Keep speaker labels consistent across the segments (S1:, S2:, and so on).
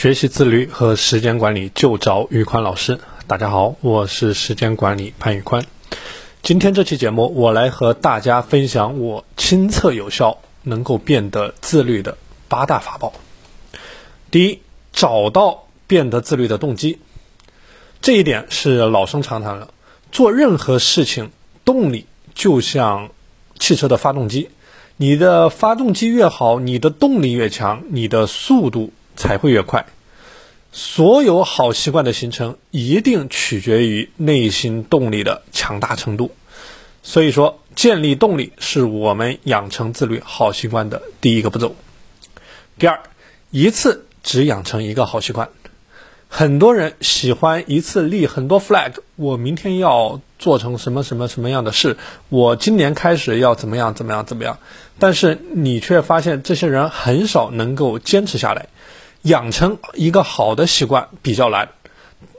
S1: 学习自律和时间管理就找宇宽老师。大家好，我是时间管理潘宇宽。今天这期节目，我来和大家分享我亲测有效、能够变得自律的八大法宝。第一，找到变得自律的动机，这一点是老生常谈了。做任何事情，动力就像汽车的发动机，你的发动机越好，你的动力越强，你的速度才会越快。所有好习惯的形成，一定取决于内心动力的强大程度。所以说，建立动力是我们养成自律好习惯的第一个步骤。第二，一次只养成一个好习惯。很多人喜欢一次立很多 flag，我明天要做成什么什么什么样的事，我今年开始要怎么样怎么样怎么样。但是你却发现，这些人很少能够坚持下来。养成一个好的习惯比较难，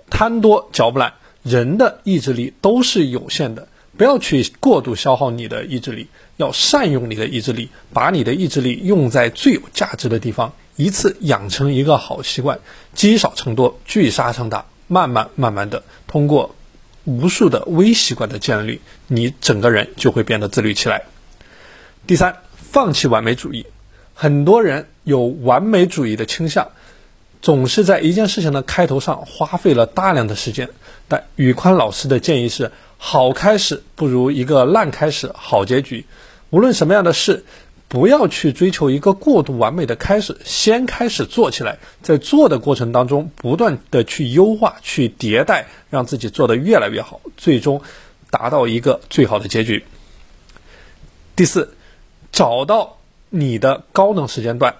S1: 贪多嚼不烂。人的意志力都是有限的，不要去过度消耗你的意志力，要善用你的意志力，把你的意志力用在最有价值的地方。一次养成一个好习惯，积少成多，聚沙成塔，慢慢慢慢的，通过无数的微习惯的建立，你整个人就会变得自律起来。第三，放弃完美主义。很多人有完美主义的倾向，总是在一件事情的开头上花费了大量的时间。但宇宽老师的建议是：好开始不如一个烂开始好结局。无论什么样的事，不要去追求一个过度完美的开始，先开始做起来，在做的过程当中不断的去优化、去迭代，让自己做得越来越好，最终达到一个最好的结局。第四，找到。你的高能时间段，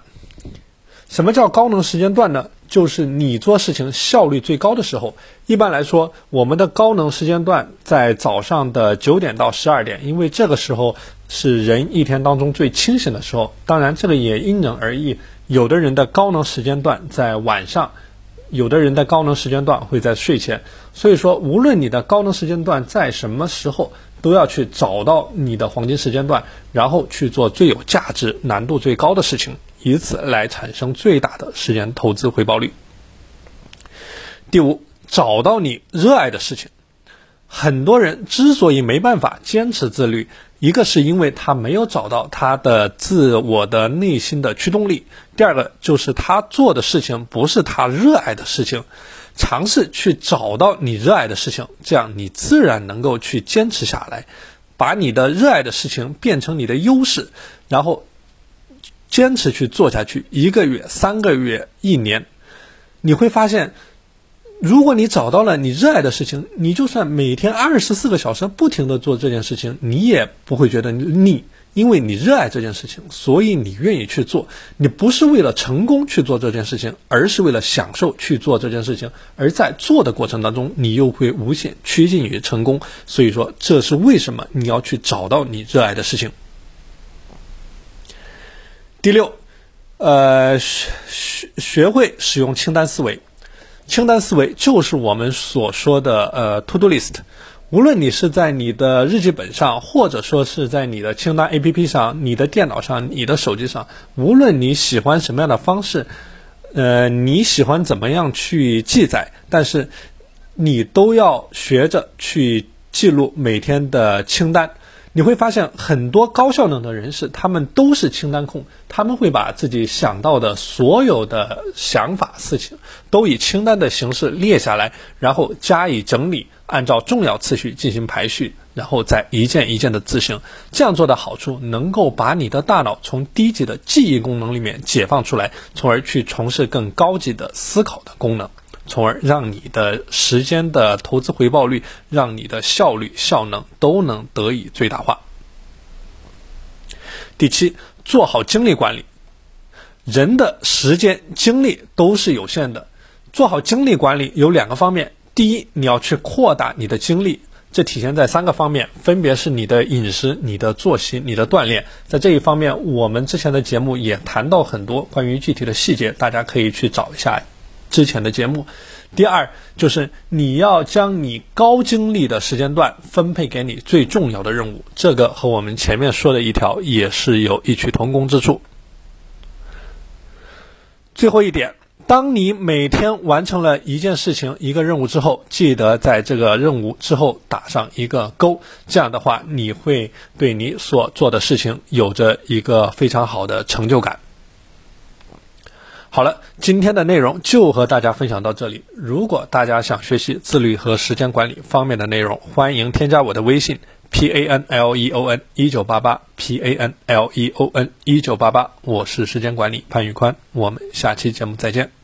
S1: 什么叫高能时间段呢？就是你做事情效率最高的时候。一般来说，我们的高能时间段在早上的九点到十二点，因为这个时候是人一天当中最清醒的时候。当然，这个也因人而异，有的人的高能时间段在晚上，有的人的高能时间段会在睡前。所以说，无论你的高能时间段在什么时候。都要去找到你的黄金时间段，然后去做最有价值、难度最高的事情，以此来产生最大的时间投资回报率。第五，找到你热爱的事情。很多人之所以没办法坚持自律，一个是因为他没有找到他的自我的内心的驱动力，第二个就是他做的事情不是他热爱的事情。尝试去找到你热爱的事情，这样你自然能够去坚持下来，把你的热爱的事情变成你的优势，然后坚持去做下去。一个月、三个月、一年，你会发现，如果你找到了你热爱的事情，你就算每天二十四个小时不停的做这件事情，你也不会觉得腻。因为你热爱这件事情，所以你愿意去做。你不是为了成功去做这件事情，而是为了享受去做这件事情。而在做的过程当中，你又会无限趋近于成功。所以说，这是为什么你要去找到你热爱的事情。第六，呃，学学学会使用清单思维。清单思维就是我们所说的呃，to do list。无论你是在你的日记本上，或者说是在你的清单 APP 上、你的电脑上、你的手机上，无论你喜欢什么样的方式，呃，你喜欢怎么样去记载，但是你都要学着去记录每天的清单。你会发现很多高效能的人士，他们都是清单控，他们会把自己想到的所有的想法、事情都以清单的形式列下来，然后加以整理，按照重要次序进行排序，然后再一件一件的执行。这样做的好处，能够把你的大脑从低级的记忆功能里面解放出来，从而去从事更高级的思考的功能。从而让你的时间的投资回报率，让你的效率、效能都能得以最大化。第七，做好精力管理。人的时间、精力都是有限的，做好精力管理有两个方面。第一，你要去扩大你的精力，这体现在三个方面，分别是你的饮食、你的作息、你的锻炼。在这一方面，我们之前的节目也谈到很多关于具体的细节，大家可以去找一下。之前的节目，第二就是你要将你高精力的时间段分配给你最重要的任务，这个和我们前面说的一条也是有异曲同工之处。最后一点，当你每天完成了一件事情、一个任务之后，记得在这个任务之后打上一个勾。这样的话，你会对你所做的事情有着一个非常好的成就感。好了，今天的内容就和大家分享到这里。如果大家想学习自律和时间管理方面的内容，欢迎添加我的微信 p a n l e o n 一九八八 p a n l e o n 一九八八，我是时间管理潘玉宽，我们下期节目再见。